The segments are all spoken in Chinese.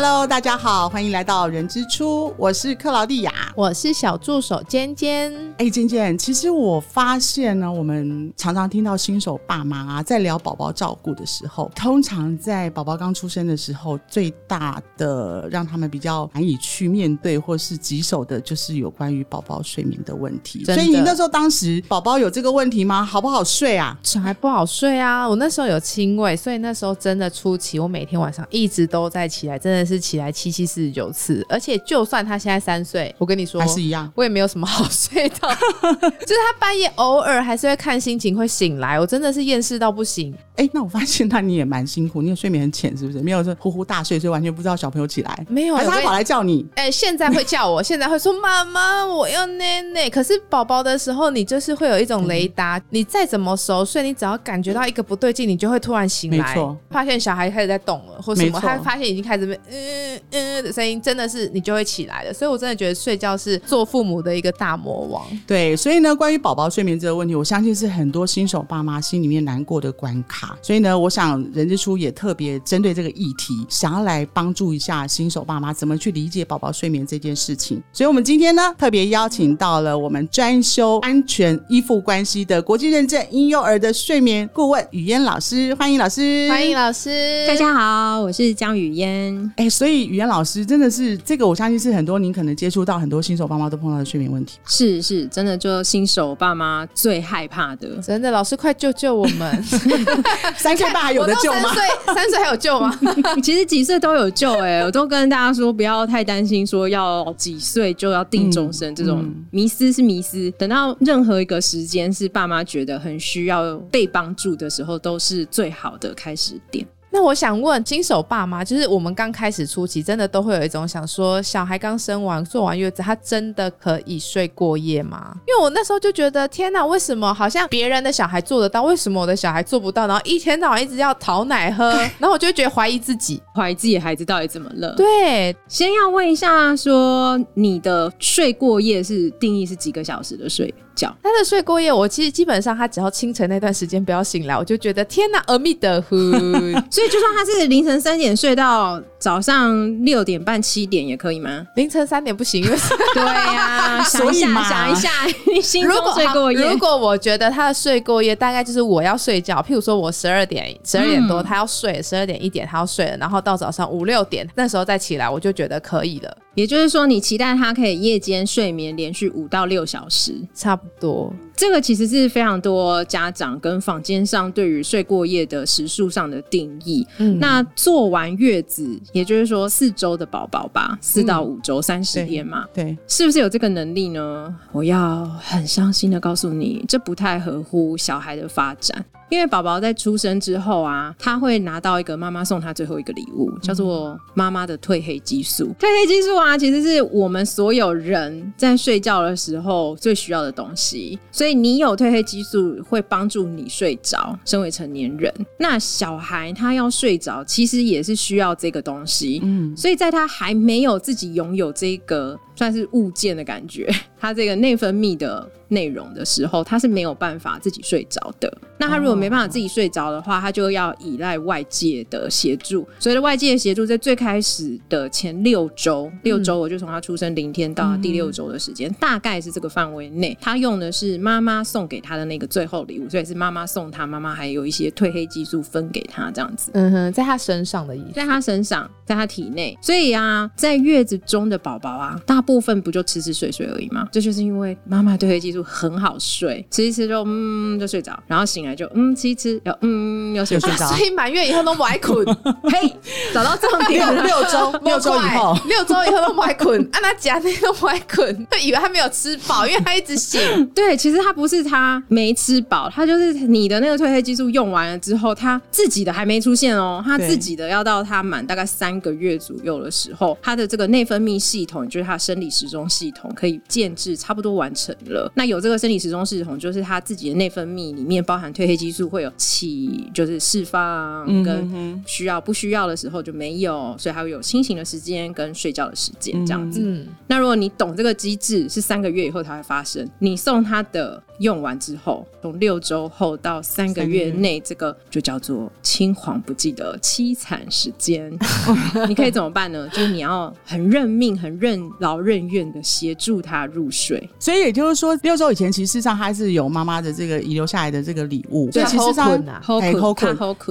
Hello，大家好，欢迎来到人之初，我是克劳蒂亚。我是小助手尖尖。哎，尖尖，其实我发现呢，我们常常听到新手爸妈啊，在聊宝宝照顾的时候，通常在宝宝刚出生的时候，最大的让他们比较难以去面对或是棘手的，就是有关于宝宝睡眠的问题。所以你那时候当时宝宝有这个问题吗？好不好睡啊？小孩不好睡啊，我那时候有亲喂，所以那时候真的初期，我每天晚上一直都在起来，真的是起来七七四十九次。而且就算他现在三岁，我跟你说还，是一样？我也没有什么好 睡的，就是他半夜偶尔还是会看心情会醒来，我真的是厌世到不行。哎，那我发现那你也蛮辛苦，你的睡眠很浅，是不是？没有说呼呼大睡，所以完全不知道小朋友起来，没有，他跑来叫你？哎、现在会叫我，现在会说妈妈，我要奶奶。可是宝宝的时候，你就是会有一种雷达，你再怎么熟睡，你只要感觉到一个不对劲，你就会突然醒来，没错发现小孩开始在动了，或什么，他发现已经开始被嗯嗯的声音，真的是你就会起来了。所以我真的觉得睡觉是做父母的一个大魔王。对，所以呢，关于宝宝睡眠这个问题，我相信是很多新手爸妈心里面难过的关卡。所以呢，我想人之初也特别针对这个议题，想要来帮助一下新手爸妈怎么去理解宝宝睡眠这件事情。所以我们今天呢，特别邀请到了我们专修安全依附关系的国际认证婴幼儿的睡眠顾问雨嫣老师，欢迎老师，欢迎老师，大家好，我是江雨嫣。哎，所以雨嫣老师真的是这个，我相信是很多您可能接触到很多新手爸妈都碰到的睡眠问题。是是，真的就新手爸妈最害怕的。真的，老师快救救我们！三岁半还有的救吗？三岁，三岁还有救吗？其实几岁都有救哎、我都跟大家说不要太担心，说要几岁就要定终身、这种嗯迷思是迷思。等到任何一个时间是爸妈觉得很需要被帮助的时候，都是最好的开始点。那我想问，新手爸妈，就是我们刚开始初期，真的都会有一种想说，小孩刚生完、坐完月子，他真的可以睡过夜吗？因为我那时候就觉得，天哪，为什么好像别人的小孩做得到，为什么我的小孩做不到？然后一天到晚一直要讨奶喝，然后我就会觉得怀疑自己。怀疑自己的孩子到底怎么了？对，先要问一下，说你的睡过夜是定义是几个小时的睡觉？他的睡过夜，我其实基本上他只要清晨那段时间不要醒来，我就觉得天哪，阿弥陀佛。所以就算他是凌晨三点睡到早上六点半七点也可以吗？凌晨三点不行，因为对呀、想一下，所以嘛想一下，你心中如果睡过夜如，果我觉得他的睡过夜大概就是我要睡觉，譬如说我十二点十二点多嗯他要睡，十二点一点他要睡了，然后到早上五六点那时候再起来，我就觉得可以了，也就是说，你期待他可以夜间睡眠连续五到六小时。差不多。这个其实是非常多家长跟坊间上对于睡过夜的时数上的定义。嗯那做完月子，也就是说四周的宝宝吧，四到五周，三十天嘛，对，是不是有这个能力呢？我要很伤心的告诉你，这不太合乎小孩的发展。因为宝宝在出生之后啊，他会拿到一个妈妈送他最后一个礼物，叫做妈妈的褪黑激素。褪黑激素啊，其实是我们所有人在睡觉的时候最需要的东西。所以你有褪黑激素，会帮助你睡着。身为成年人，那小孩他要睡着，其实也是需要这个东西。嗯，所以在他还没有自己拥有这个算是物件的感觉，他这个内分泌的内容的时候，他是没有办法自己睡着的。那他如果没办法自己睡着的话，他就要依赖外界的协助。所以外界的协助，在最开始的前六周，六周我就从他出生零天到第六周的时间，大概是这个范围内，他用的是妈妈送给他的那个最后礼物，所以是妈妈送他，妈妈还有一些褪黑激素分给他这样子。嗯哼，在他身上的意思。在他身上，在他体内。所以啊，在月子中的宝宝啊，大部分不就吃吃睡睡而已吗？这就是因为妈妈褪黑激素很好睡，吃一吃就嗯就睡着，然后醒来就嗯吃一吃，又嗯又睡着又。睡 着所以满月以后都不爱困，嘿，找到重点六了。六周，六周以后，六周以后都不爱困，按他夹那都不爱困，就以为他没有吃饱，因为他一直醒。对，其实他不是他没吃饱，他就是你的那个褪黑激素用完了之后，他自己的还没出现哦，他自己的要到他满大概三个月左右的时候，他的这个内分泌系统，就是他的生理时钟系统，可以建制差不多完成了。那有这个生理时钟系统，就是他自己的内分泌里面包含褪黑激素会有起，就是释放嗯跟需要不需要的时候就没有，所以还会有清醒的时间跟睡觉的时间这样子。嗯，那如果你懂这个机制，是三个月以后才会发生。你送他的用完之后，从六周后到三个月内，这个就叫做青黄不接的凄惨时间。你可以怎么办呢？就是你要很认命、很认劳任怨的协助他入睡。所以也就是说，六周以前其实事实上他是有妈妈的这个遗留下来的这个礼物，所以对其实上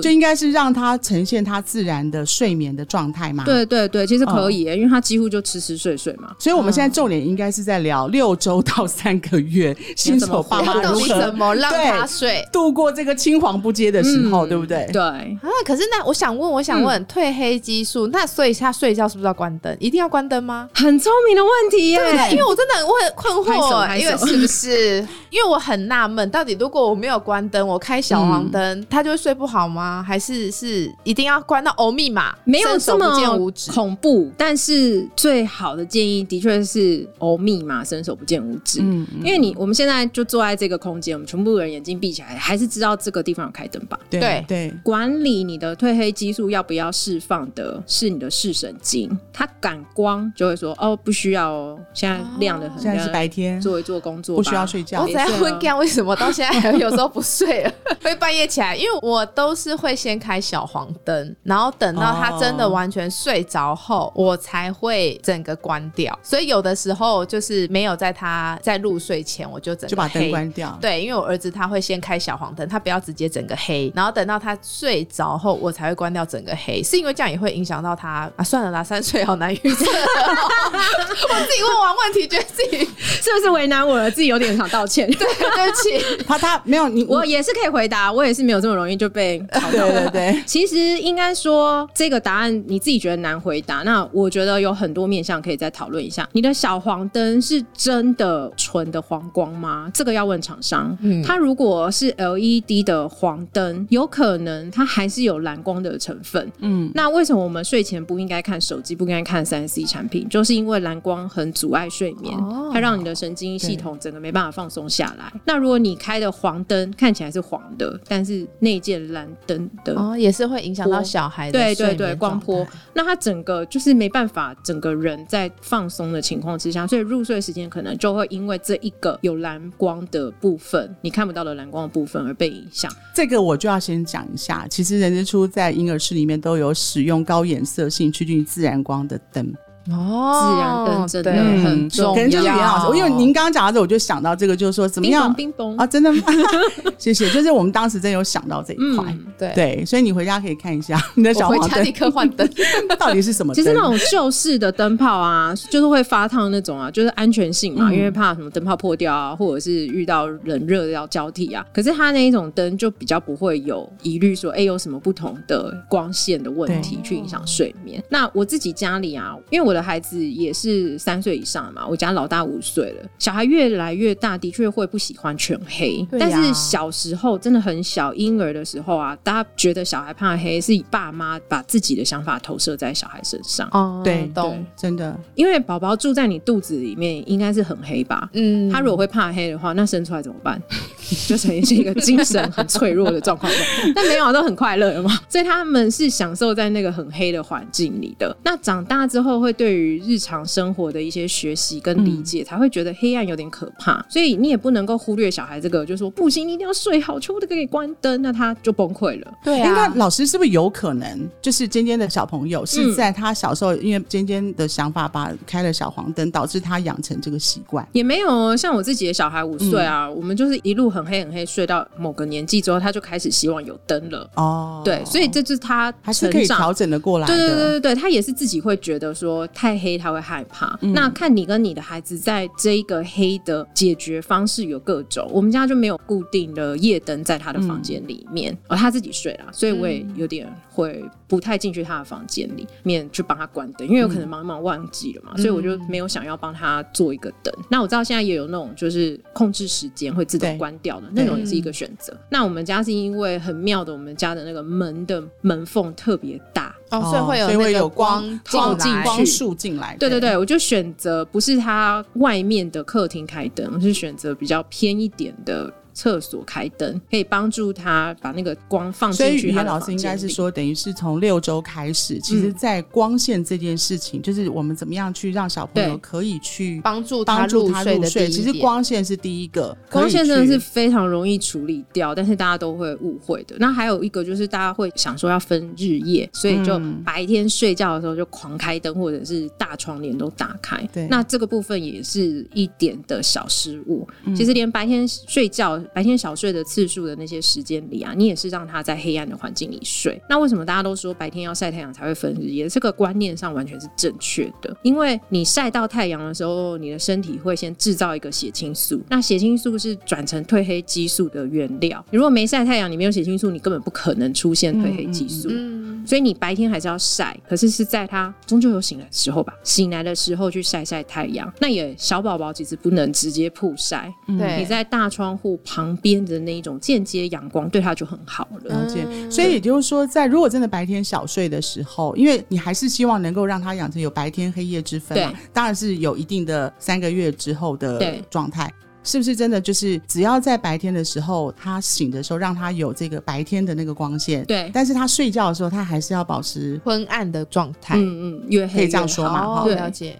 就应该是让他呈现他自然的睡眠的状态嘛。。对对对，其实可以耶，因为他几乎就吃吃睡睡嘛。所以，我们现在重点应该是在聊六周到三个月新手爸妈到底如何怎么让他对睡？度过这个青黄不接的时候，对不对？对，啊，可是那我想问，我想问，褪黑激素，那所以他睡觉是不是要关灯？一定要关灯吗？很聪明的问题耶。因为我真的很会困惑，因为是不是？因为我很纳闷，到底如果我没有关灯，我开小黄灯，他就会睡不好吗？还是是一定要关到欧密码，没有这么？恐怖，但是最好的建议的确是欧密码，伸手不见五指。嗯，嗯因为你我们现在就坐在这个空间，我们全部人眼睛闭起来，还是知道这个地方有开灯吧？对对对，管理你的褪黑激素要不要释放的是你的视神经，它感光就会说哦不需要哦，现在亮的很，现在是白天，做一做工作吧，不需要睡觉我。只在婚干，为什么到现在还有时候不睡了，会半夜起来？因为我都是会先开小黄灯，然后等到他真的完全睡着后，我才会整个关掉。所以有的时候就是没有在他在入睡前，我就整个就把灯关掉。对，因为我儿子他会先开小黄灯，他不要直接整个黑，然后等到他睡着后，我才会关掉整个黑，是因为这样也会影响到他啊。算了啦，三岁好难预测。我自己问完问题，觉得自己是不是为难我了？自己有点想道歉。对，对不起。他他没有你，我也是可以回答，我也是没有这么容易就被考对到。对对，其实应该说，这个答案你自己觉得难回答，那我觉得有很多面向可以再讨论一下。你的小黄灯是真的纯的黄光吗？这个要问厂商。嗯它如果是 LED 的黄灯，有可能它还是有蓝光的成分。嗯，那为什么我们睡前不应该看手机，不应该看三 C 产品？就是因为蓝光很阻碍睡眠，哦它让你的神经系统整个没办法放松下来。那如果你开的黄灯看起来是黄的，但是内建蓝灯的哦，也是会影响到小孩的对对对，光波，那他整个就是没办法，整个人在放松的情况之下，所以入睡时间可能就会因为这一个有蓝光的部分，你看不到的蓝光的部分而被影响。这个我就要先讲一下。其实人之初在婴儿室里面都有使用高颜色性趋近于自然光的灯，哦，自然灯真的很重要可能就是袁老师，因为您刚刚讲到这，我就想到这个，就是说怎么样啊？真的吗？谢谢，就是我们当时真有想到这一块。嗯，对对，所以你回家可以看一下你的小黄灯刻换灯。到底是什么灯。其实那种旧式的灯泡啊，就是会发烫那种啊，就是安全性嘛，嗯因为怕什么灯泡破掉啊，或者是遇到冷热要交替啊。可是它那一种灯就比较不会有疑虑说，哎、有什么不同的光线的问题去影响睡眠。那我自己家里啊，因为我的孩子也是三岁以上嘛，我家老大五岁了，小孩越来越大，的确会不喜欢全黑。但是小时候真的很小，婴儿的时候啊，大家觉得小孩怕黑，是爸妈把自己的想法投射在小孩身上。哦，对懂。真的，因为宝宝住在你肚子里面，应该是很黑吧？嗯，他如果会怕黑的话，那生出来怎么办？就呈现一个精神很脆弱的状况。但没有，都很快乐的嘛。所以他们是享受在那个很黑的环境里的。那长大之后，会对于日常生活的一些学习跟理解，才会觉得黑暗有点可怕。所以你也不能够忽略小孩这个，就说不行，你一定要睡好，全部都给你关灯，那他就崩溃了。对啊，那啊，老师是不是有可能，就是尖尖的小朋友是嗯在他小时候，因为尖尖的想法把开了小黄灯，导致他养成这个习惯？也没有哦，像我自己的小孩五岁啊，我们就是一路很黑很黑睡到某个年纪之后，他就开始希望有灯了。哦，对，所以这就是他还是可以调整的过来的。对对对对对，他也是自己会觉得说太黑他会害怕。嗯那看你跟你的孩子在这一个黑的解决方式有各种，我们家就没有固定的夜灯在他的房间里面，嗯而、他自己睡啦，所以我也有点会不太进去他的房间里面去帮他关灯，因为有可能忙忙忘记了嘛，嗯所以我就没有想要帮他做一个灯。那我知道现在也有那种就是控制时间会自动关掉的那种，也是一个选择。那我们家是因为很妙的，我们家的那个门的门缝特别大。哦，所以会有所以会那个有光照进来光束进来。对对对，我就选择不是它外面的客厅开灯，我是选择比较偏一点的。厕所开灯，可以帮助他把那个光放所以进去他老师应该是说，等于是从六周开始，其实，在光线这件事情，就是我们怎么样去让小朋友可以去帮助他帮助他入睡的第入睡。其实光线是第一个，光线真的是非常容易处理掉，但是大家都会误会的。那还有一个就是大家会想说要分日夜，所以就嗯白天睡觉的时候就狂开灯，或者是大窗帘都打开。对那这个部分也是一点的小失误。嗯其实连白天睡觉、白天小睡的次数的那些时间里啊，你也是让他在黑暗的环境里睡。那为什么大家都说白天要晒太阳才会分日夜？这个观念上完全是正确的，因为你晒到太阳的时候，你的身体会先制造一个血清素，那血清素是转成褪黑激素的原料。你如果没晒太阳，你没有血清素，你根本不可能出现褪黑激素。嗯，所以你白天还是要晒，可是是在他终究有醒来的时候吧，醒来的时候去晒晒太阳。那也小宝宝其实不能直接曝晒，对，你在大窗户旁边的那一种间接阳光，对他就很好了。了解，嗯所以也就是说，在如果真的白天小睡的时候，因为你还是希望能够让他养成有白天黑夜之分嘛，当然是有一定的三个月之后的状态。是不是真的就是只要在白天的时候，他醒的时候，让他有这个白天的那个光线？对但是他睡觉的时候，他还是要保持。昏暗的状态。嗯嗯，越黑可以这样说嘛哈了解。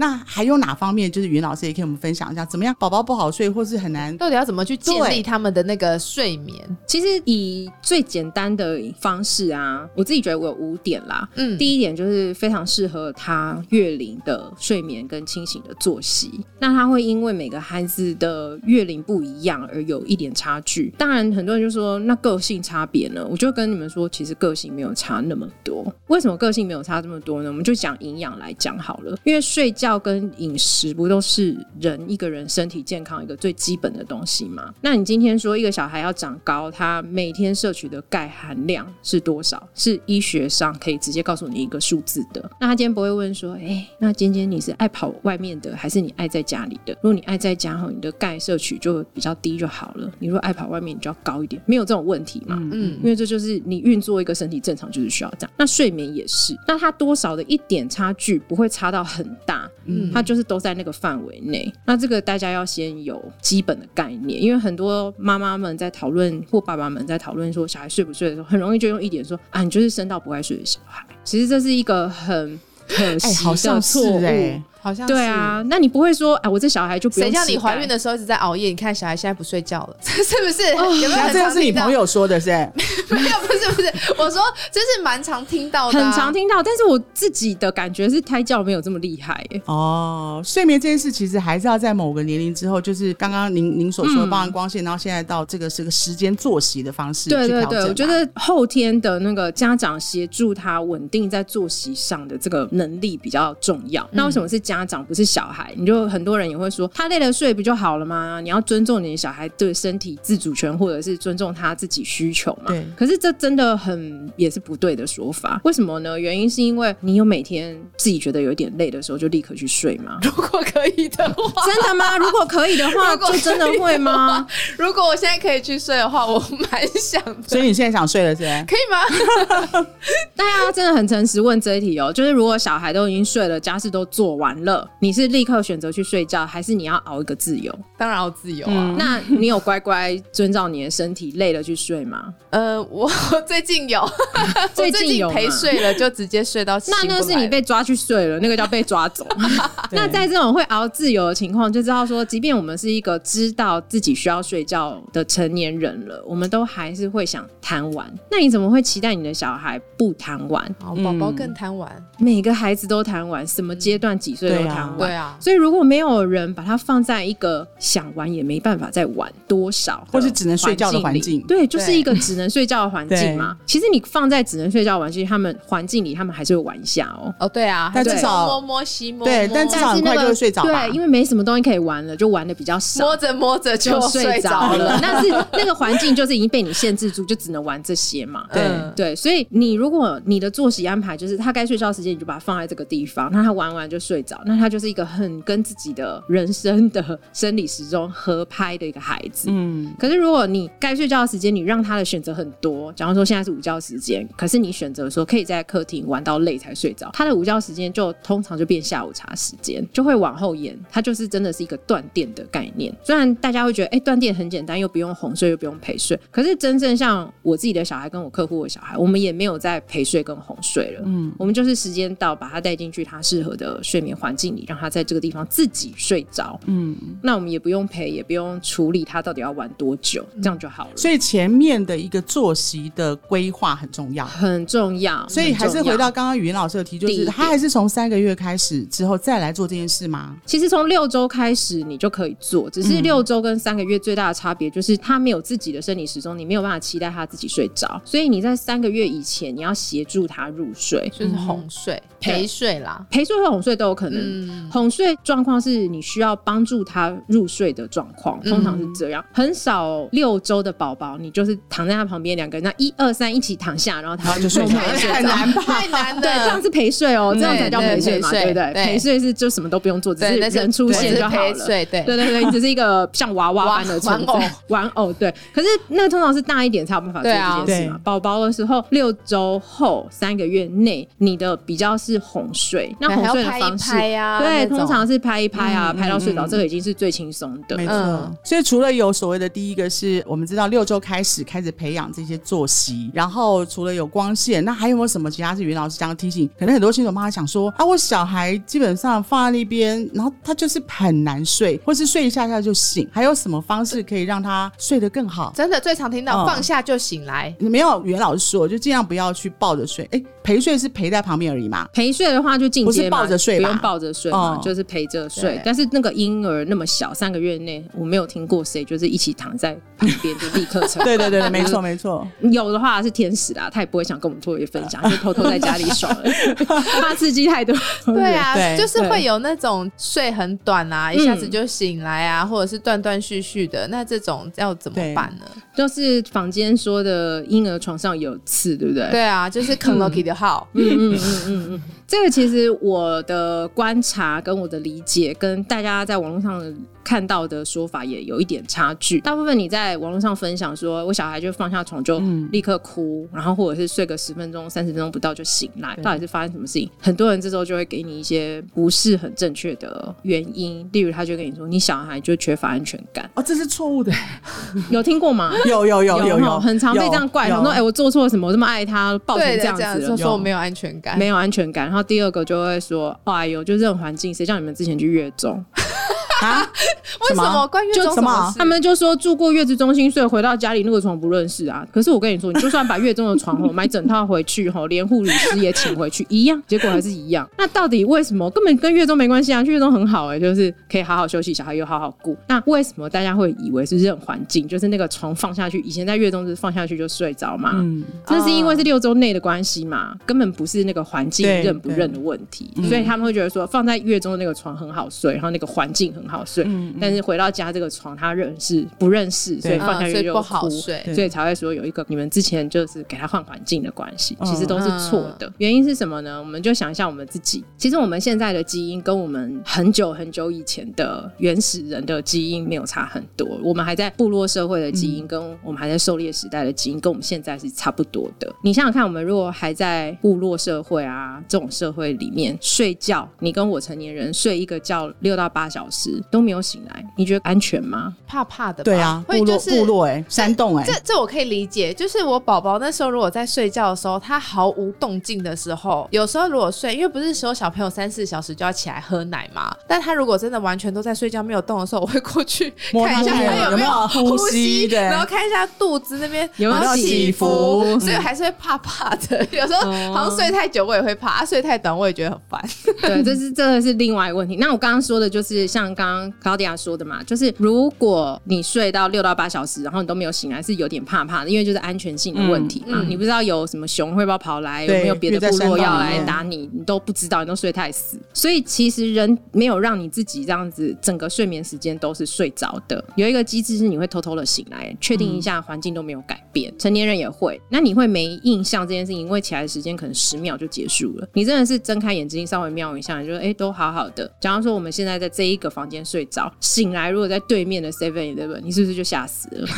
那还有哪方面，就是云老师也可以我们分享一下，怎么样宝宝不好睡，或是很难到底要怎么去建对立他们的那个睡眠？其实以最简单的方式啊，我自己觉得我有五点啦。嗯，第一点就是非常适合他月龄的睡眠跟清醒的作息。那他会因为每个孩子的月龄不一样而有一点差距。当然，很多人就说那个性差别呢？我就跟你们说，其实个性没有差那么多。为什么个性没有差这么多呢？我们就讲营养来讲好了，因为睡觉跟饮食不都是人一个人身体健康一个最基本的东西吗？那你今天说一个小孩要长高，他每天摄取的钙含量是多少？是医学上可以直接告诉你一个数字的。那他今天不会问说，哎、那今天你是爱跑外面的，还是你爱在家里的？如果你爱在家后，你的钙摄取就比较低就好了。你如果爱跑外面，你就要高一点，没有这种问题嘛。嗯因为这就是你运作一个身体正常，就是需要这样。那睡眠也是，那它多少的一点差距不会差到很大，嗯它就是都在那个范围内。那这个大家要先有基本的概念，因为很多妈妈们在讨论或爸爸们在讨论说小孩睡不睡的时候，很容易就用一点说啊，你就是生到不爱睡的小孩。其实这是一个很可哎，惜的好像错误。好像对啊，那你不会说哎，我这小孩就不用谁叫你怀孕的时候一直在熬夜？你看小孩现在不睡觉了，是不是？有没有那这个是你朋？友说的是？没有，不是不是，我说这是蛮常听到的很啊、常听到，但是我自己的感觉是胎教没有这么厉害耶。哦，睡眠这件事其实还是要在某个年龄之后，就是刚刚您您所说的，嗯包含光线，然后现在到这个是个时间作息的方式对对对，去调整吧我觉得后天的那个家长协助他稳定在作息上的这个能力比较重要。那为什么是家长不是小孩？你就很多人也会说，他累了睡不就好了吗？你要尊重你的小孩对身体自主权，或者是尊重他自己需求嘛。对可是这真的很也是不对的说法。为什么呢？原因是因为你有每天自己觉得有点累的时候，就立刻去睡吗？如果可以的话，真的吗？如果可以的话，就真的会吗？如果我现在可以去睡的话，我蛮想的。所以你现在想睡了是不是？可以吗？大家真的很诚实问这一题哦，就是如果小孩都已经睡了，家事都做完了，你是立刻选择去睡觉，还是你要熬一个自由？当然要自由啊。嗯那你有乖乖遵照你的身体累了去睡吗？呃，我 最近有，最近近有陪睡了，就直接睡到那那是你被抓去睡了，那个叫被抓走。那在这种会熬自由的情况，就知道说，即便我们是一个知道自己需要睡觉的成年人了，我们都还是会想贪玩。那你怎么会期待你的小孩不贪玩？好宝宝更贪玩，每个孩子都贪玩，什么阶段几岁都对啊贪玩。对啊，所以如果没有人把它放在一个想玩也没办法再玩多少，或是只能睡觉的环境对，就是一个只能睡觉的环境嘛。其实你放在只能睡觉的环境，他们环境里他们还是会玩一下哦。哦对啊，但至少摸摸西摸摸，对但至少很快就会睡着对，因为没什么东西可以玩了，就玩的比较少。摸着摸着就就睡睡着了，了。那是那个环境就是已经被你限制住，就只能玩这些嘛。对嗯对，所以你如果你的作息安排就是他该睡觉时间，你就把它放在这个地方，那他玩完就睡着着，那他就是一个很跟自己的人生的生理时钟合拍的一个孩子。嗯，可是如果你该睡觉的时间，你让他的选择很多，假如说现在是午觉时间，可是你选择说可以在客厅玩到累才睡着，他的午觉时间就通常就变下午茶时间，就会往后延，他就是真的是一个断电的概念。虽然大家会觉得，哎、断电很简单，又不用哄睡，又不用陪睡，可是真正像我自己的小孩跟我客户的小孩，我们也没有在陪睡跟哄睡了，嗯，我们就是时间到，把他带进去他适合的睡眠环境里，让他在这个地方自己睡着，嗯，那我们也不用陪，也不用处理他到底要玩多久，这样就好了。所以前面的一个作息的规划很重要。很重要，所以还是回到刚刚语言老师的提，就是他还是从三个月开始之后再来做这件事吗？其实从六周开始你就可以做，只是六周跟三个月最大的差别就是他没有自己的生理时钟，你没有办法期待他自己睡着，所以你在三个月以前你要协助他入睡。就是哄睡、陪睡啦。陪睡和哄睡都有可能，嗯，哄睡状况是你需要帮助他入睡的状况，通常是这样。很少六周的宝宝，你就是躺在他旁边，两个人那一二三一起躺下，然后他就睡着了默默地睡着很难吧？太难了。对，这样是陪睡哦，这样才叫陪睡嘛，对对不对？陪睡是就什么都不用做，只，是人出现就好了。对对对对，你只是一个像娃娃般的存在 玩偶对。可是那个通常是大一点才有办法做这件事嘛。宝宝的时候，六周后三个月内，你的比较是哄睡，那哄睡的方式，对，通常是拍一拍啊，嗯拍到睡着，嗯这个已经是最轻松的。没错，嗯所以除了有所谓的第一个是我们知道六周开始开始培养这些作息，然后除了有光线，那还有没有什么其他是袁老师这样提醒？可能很多新手妈妈想说啊，我小孩基本上放在那边，然后他就是很难睡，或是睡一下下就醒，还有什么方式可以让他睡得更好？真的最常听到嗯放下就醒来，没有袁老师说，就尽量不要去抱着睡，哎，陪睡是陪在旁边而已嘛。陪睡的话就进阶，不是抱着睡吧不用抱着睡嘛，哦就是陪着睡。但是那个婴儿那么小，三个月内我没有听过谁就是一起躺在旁边就立刻成。对对对对，没错没错。有的话是天使啦，他也不会想跟我们特别分享，就偷偷在家里爽了，怕刺激太多。对啊，就是会有那种睡很短啊，一下子就醒来啊，或者是断断续续的，那这种要怎么办呢？就是房间说的婴儿床上有刺，对不对？对啊，就是啃 Lucky 的号，嗯嗯嗯嗯嗯，这个其实我的观察跟我的理解，跟大家在网络上看到的说法也有一点差距。大部分你在网络上分享说，我小孩就放下床就立刻哭，然后或者是睡个十分钟、三十分钟不到就醒来，到底是发生什么事情？很多人这时候就会给你一些不是很正确的原因，例如他就跟你说，你小孩就缺乏安全感，哦，这是错误的，有听过吗？有有有有有，很常被这样怪，有想说，哎、我做错了什么？我这么爱他，抱成，这样子。说我没有安全感，没有安全感，然后第二个就会说：“哎呦，就这种环境，谁叫你们之前去月中？啊？为什么关月中就什么他们就说住过月子中心所以，回到家里那个床不认识啊。可是我跟你说，你就算 把月中的床吼买整套回去吼，连护理师也请回去，一样，结果还是一样。那到底为什么？根本跟月中没关系啊，去月中很好哎、就是可以好好休息，小孩又好好顾。那为什么大家会以为是认环境？就是那个床放下去，以前在月中是放下去就睡着嘛？嗯，那是因为是六周内的关系嘛，根本不是那个环境认不认的问题，所以他们会觉得说放在月中的那个床很好睡，然后那个环境很好睡，但是回到家这个床他认识不认识，所以放下去就嗯不好睡。对。所以才会说有一个你们之前就是给他换环境的关系，嗯。其实都是错的。原因是什么呢？我们就想一下我们自己，其实我们现在的基因跟我们很久很久以前的原始人的基因没有差很多，我们还在部落社会的基因跟我们还在狩猎时代的基因跟我们现在是差不多的。你想想看，我们如果还在部落社会啊这种社会里面睡觉，你跟我成年人睡一个觉六到八小时都没有醒来，你觉得安全吗？怕怕的吧，对啊，部落就是部落哎，山洞哎这，这我可以理解，就是我宝宝那时候如果在睡觉的时候，他毫无动静的时候，有时候如果睡，因为不是说小朋友三四小时就要起来喝奶嘛，但他如果真的完全都在睡觉没有动的时候，我会过去 看一下他有没有呼呼吸对然后看一下肚子那边有没有起伏，所以还是会怕怕的。有时候哦好像睡太久我也会怕，啊睡太短我也觉得很烦。对，这是真的是另外一个问题。那我刚刚说的就是像刚刚刚 Claudia 说的嘛，就是如果你睡到六到八小时，然后你都没有醒来，是有点怕怕的，因为就是安全性的问题嘛。嗯嗯你不知道有什么熊会不会跑来，有没有别的部落要来打你，你都不知道，你都睡太死。所以其实人没有让你自己这样子整个睡眠时间都是睡着的，有一个机制是你会偷偷的醒来，确定一下环境都没有改变。成年人也会，那你会没印象这件事情，因为起来的时间可能十秒就结束了。你真的是睁开眼睛稍微瞄一下，你就哎、诶都好好的。假如说我们现在在这一个房间睡着，醒来如果在对面的 Seven Eleven，你是不是就吓死了？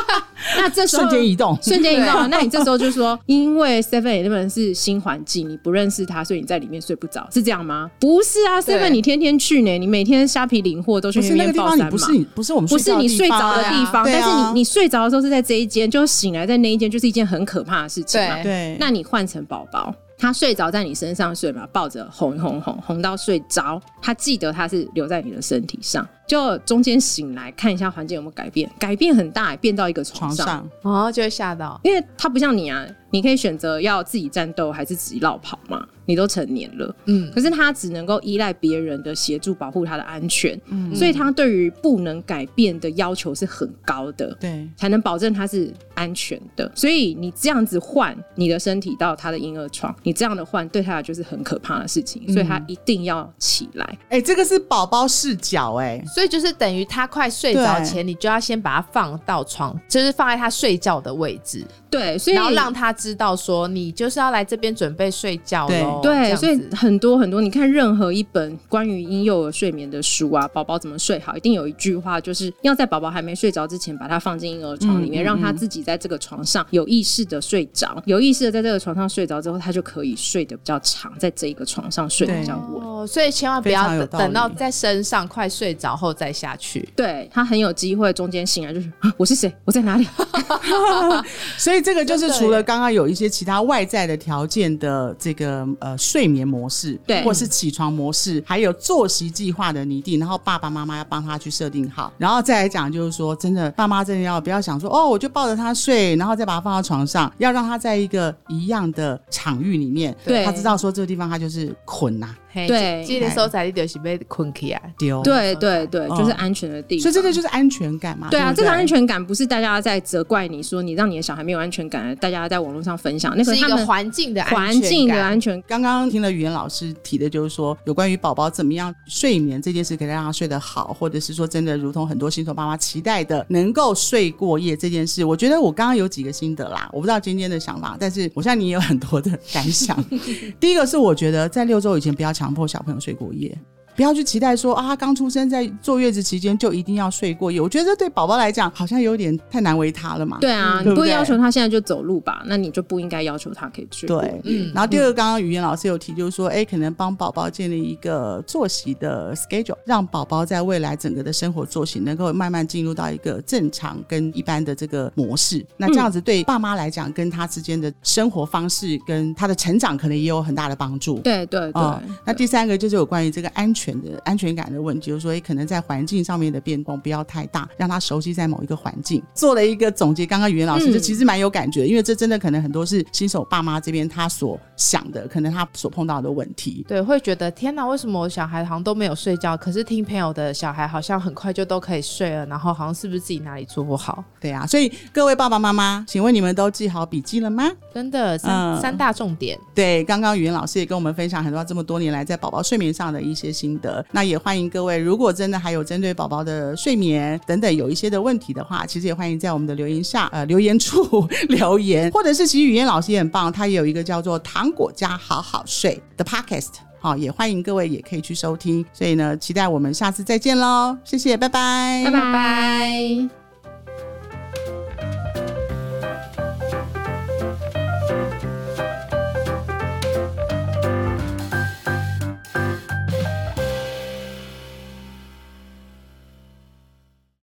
那这时候瞬间移动，瞬间移动啊，那你这时候就说，因为 Seven Eleven 是新环境，你不认识他，所以你在里面睡不着，是这样吗？不是啊，Seven 你天天去呢，你每天虾皮领货都去那个地方，你边报三嘛。不是你不是我们不是你睡着的地方，但是你你睡着的时候是在这一间，就醒来在那一间，就是一件很可怕的事情对，那你换成宝宝，他睡着在你身上睡嘛，抱着哄哄哄哄到睡着，他记得他是留在你的身体上，就中间醒来看一下环境有没有改变，改变很大，变到一个床上。床上哦，就会吓到。因为他不像你啊，你可以选择要自己战斗还是自己绕跑嘛，你都成年了。嗯，可是他只能够依赖别人的协助保护他的安全，嗯所以他对于不能改变的要求是很高的。对。才能保证他是安全的，所以你这样子换你的身体到他的婴儿床，你这样的换对他来就是很可怕的事情，所以他一定要起来。哎、这个是宝宝视角、哎，所以就是等于他快睡着前，你就要先把他放到床，就是放在他睡觉的位置，对，所以然后让他知道说你就是要来这边准备睡觉喽。对，所以很多很多，你看任何一本关于婴幼儿睡眠的书啊，宝宝怎么睡好，一定有一句话，就是要在宝宝还没睡着之前，把他放进婴儿床里面，嗯嗯让他自己在这个床上有意识的睡着，有意识的在这个床上睡着之后，他就可以睡得比较长，在这一个床上睡得比较稳。哦，所以千万不要等到在身上快睡着后再下去。对他很有机会中间醒来就是、啊、我是谁，我在哪里？所以这个就是除了刚刚有一些其他外在的条件的这个呃睡眠模式，对。或是起床模式，还有作息计划的拟定，然后爸爸妈妈要帮他去设定好，然后再来讲就是说，真的爸妈真的要不要想说哦，我就抱着他睡，然后再把他放到床上，要让他在一个一样的场域里面，对。他知道说这个地方他就是捆呐、嘿对这个时候在你就是被困起啊。丢，对对对，哦就是安全的地方。所以这个就是安全感嘛，对啊，这个安全感不是大家在责怪你说你让你的小孩没有安全感，大家在网络上分享那个是一个他们环境的安环全感境的安全刚刚听了语言老师提的，就是说有关于宝宝怎么样睡眠这件事，可以让他睡得好，或者是说真的如同很多新手妈妈期待的，能够睡过夜这件事，我觉得我刚刚有几个心得啦，我不知道今天的想法，但是我相信你也有很多的感想。第一个是我觉得在六周以前不要强迫小朋友睡过夜。不要去期待说啊，他刚出生在坐月子期间就一定要睡过夜。我觉得这对宝宝来讲好像有点太难为他了嘛。对啊，嗯对不对你不会要求他现在就走路吧？那你就不应该要求他可以睡。对，嗯然后第二个，刚刚语言老师有提，就是说，哎，可能帮宝宝建立一个作息的 schedule，让宝宝在未来整个的生活作息能够慢慢进入到一个正常跟一般的这个模式。那这样子对爸妈来讲，跟他之间的生活方式跟他的成长，可能也有很大的帮助。对对对哦，那第三个就是有关于这个安全的安全感的问题，就是说，诶可能在环境上面的变动不要太大，让他熟悉在某一个环境。做了一个总结，刚刚语言老师嗯就其实蛮有感觉的，因为这真的可能很多是新手爸妈这边他所想的，可能他所碰到的问题。对，会觉得天哪，为什么我小孩好像都没有睡觉？可是听朋友的小孩好像很快就都可以睡了，然后好像是不是自己哪里做不好？对啊，所以各位爸爸妈妈，请问你们都记好笔记了吗？真的三、嗯三大重点，对，刚刚语言老师也跟我们分享很多这么多年来在宝宝睡眠上的一些心得。那也欢迎各位，如果真的还有针对宝宝的睡眠等等有一些的问题的话，其实也欢迎在我们的留言下呃留言处 留言，或者是其实语言老师也很棒，他也有一个叫做“糖果家好好睡”的 podcast。好，也欢迎各位也可以去收听。所以呢，期待我们下次再见喽！谢谢，拜拜，拜拜。